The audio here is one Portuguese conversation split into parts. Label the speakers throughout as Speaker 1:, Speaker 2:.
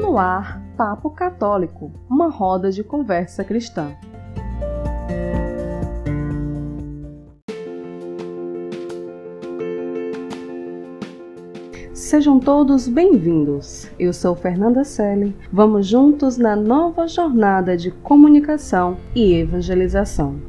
Speaker 1: No ar, Papo Católico, uma roda de conversa cristã. Sejam todos bem-vindos. Eu sou Fernanda Selle. Vamos juntos na nova jornada de comunicação e evangelização.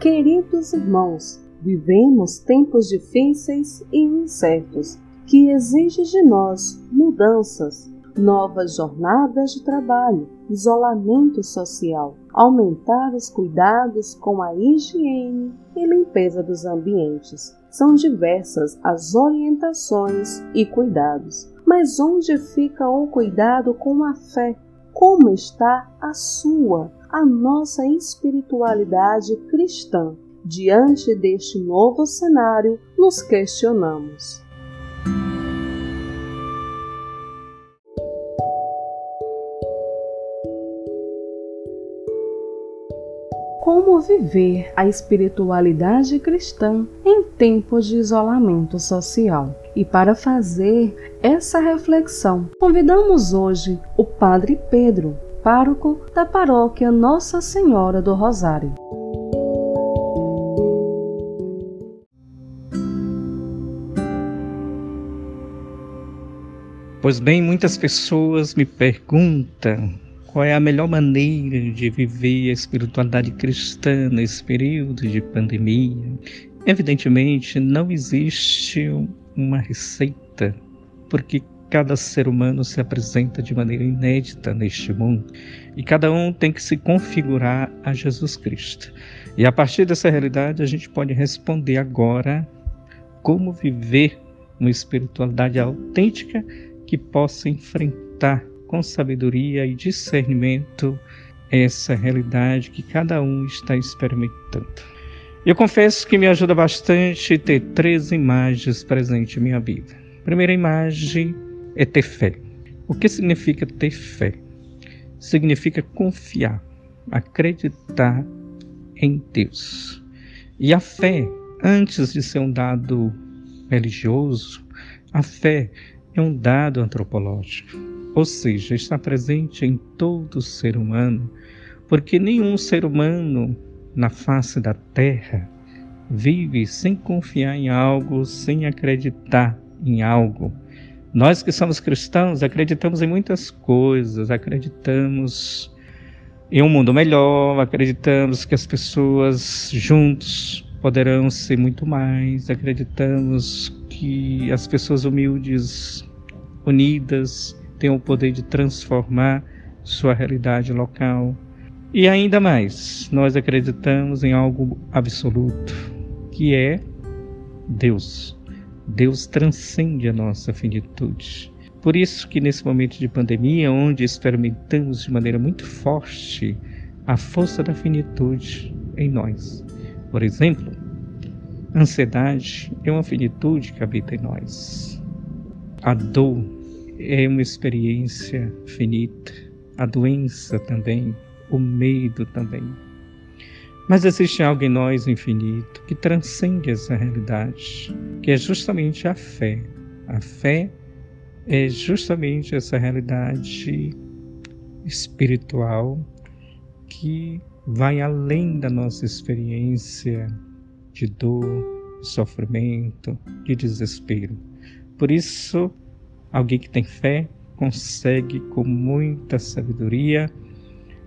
Speaker 1: Queridos irmãos, vivemos tempos difíceis e incertos que exigem de nós mudanças, novas jornadas de trabalho, isolamento social, aumentar os cuidados com a higiene e limpeza dos ambientes. São diversas as orientações e cuidados. Mas onde fica o cuidado com a fé? Como está a sua? a nossa espiritualidade cristã. Diante deste novo cenário, nos questionamos. Como viver a espiritualidade cristã em tempos de isolamento social? E para fazer essa reflexão, convidamos hoje Padre Pedro, pároco da paróquia Nossa Senhora do Rosário.
Speaker 2: Pois bem, muitas pessoas me perguntam qual é a melhor maneira de viver a espiritualidade cristã nesse período de pandemia. Evidentemente, não existe uma receita, porque Cada ser humano se apresenta de maneira inédita neste mundo e cada um tem que se configurar a Jesus Cristo. E a partir dessa realidade, a gente pode responder agora como viver uma espiritualidade autêntica que possa enfrentar com sabedoria e discernimento essa realidade que cada um está experimentando. Eu confesso que me ajuda bastante ter três imagens presentes em minha vida. Primeira imagem é ter fé. O que significa ter fé? Significa confiar, acreditar em Deus. E a fé, antes de ser um dado religioso, a fé é um dado antropológico, ou seja, está presente em todo ser humano, porque nenhum ser humano na face da terra vive sem confiar em algo, sem acreditar em algo. Nós que somos cristãos acreditamos em muitas coisas, acreditamos em um mundo melhor, acreditamos que as pessoas juntos poderão ser muito mais, acreditamos que as pessoas humildes, unidas, têm o poder de transformar sua realidade local. E ainda mais, nós acreditamos em algo absoluto, que é Deus. Deus transcende a nossa finitude. Por isso que nesse momento de pandemia, onde experimentamos de maneira muito forte a força da finitude em nós. Por exemplo, ansiedade é uma finitude que habita em nós. A dor é uma experiência finita. A doença também, o medo também. Mas existe algo em nós infinito que transcende essa realidade, que é justamente a fé. A fé é justamente essa realidade espiritual que vai além da nossa experiência de dor, de sofrimento, de desespero. Por isso, alguém que tem fé consegue com muita sabedoria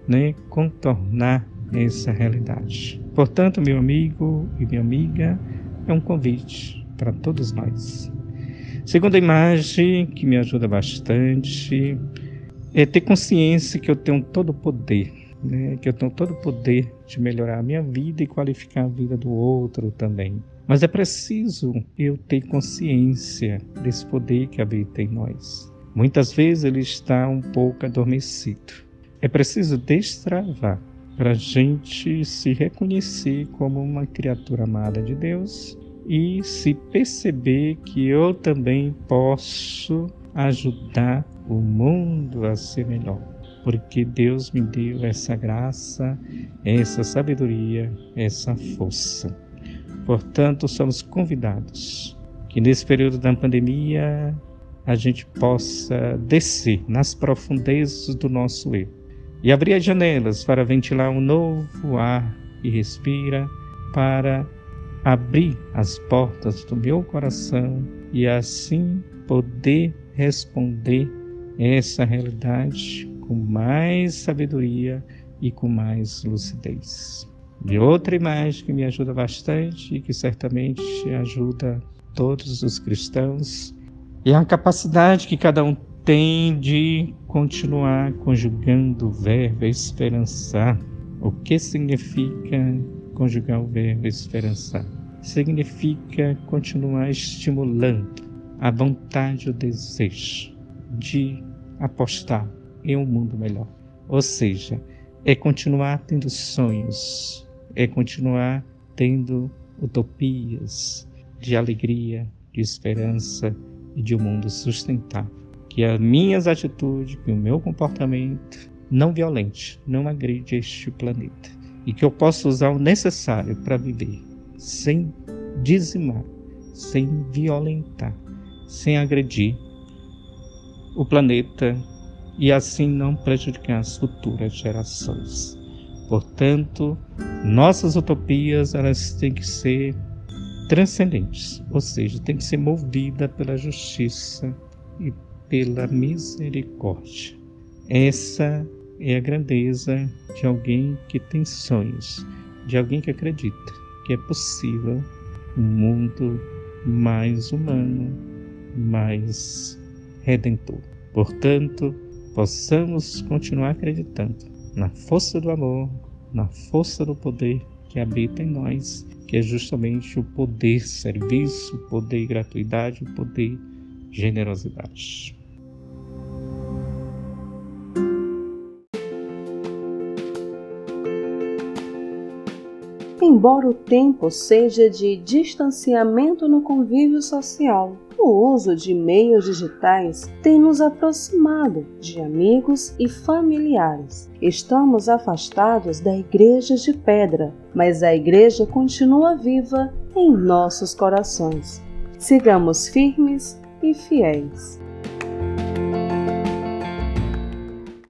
Speaker 2: né, contornar essa realidade. Portanto, meu amigo e minha amiga, é um convite para todos nós. Segunda imagem que me ajuda bastante é ter consciência que eu tenho todo o poder, né? que eu tenho todo o poder de melhorar a minha vida e qualificar a vida do outro também. Mas é preciso eu ter consciência desse poder que habita em nós. Muitas vezes ele está um pouco adormecido. É preciso destravar para a gente se reconhecer como uma criatura amada de Deus e se perceber que eu também posso ajudar o mundo a ser melhor. Porque Deus me deu essa graça, essa sabedoria, essa força. Portanto, somos convidados que nesse período da pandemia a gente possa descer nas profundezas do nosso eu e abrir as janelas para ventilar um novo ar e respira, para abrir as portas do meu coração e assim poder responder essa realidade com mais sabedoria e com mais lucidez. De outra imagem que me ajuda bastante e que certamente ajuda todos os cristãos é a capacidade que cada um tem de continuar conjugando o verbo esperançar. O que significa conjugar o verbo esperançar? Significa continuar estimulando a vontade o desejo de apostar em um mundo melhor. Ou seja, é continuar tendo sonhos, é continuar tendo utopias de alegria, de esperança e de um mundo sustentável. Que as minhas atitudes, que o meu comportamento não violente, não agride este planeta. E que eu possa usar o necessário para viver sem dizimar, sem violentar, sem agredir o planeta e assim não prejudicar as futuras gerações. Portanto, nossas utopias elas têm que ser transcendentes, ou seja, têm que ser movidas pela justiça e pela misericórdia. Essa é a grandeza de alguém que tem sonhos, de alguém que acredita que é possível um mundo mais humano, mais redentor. Portanto, possamos continuar acreditando na força do amor, na força do poder que habita em nós, que é justamente o poder serviço, o poder gratuidade, o poder generosidade.
Speaker 1: Embora o tempo seja de distanciamento no convívio social, o uso de meios digitais tem nos aproximado de amigos e familiares. Estamos afastados da igreja de pedra, mas a igreja continua viva em nossos corações. Sigamos firmes e fiéis.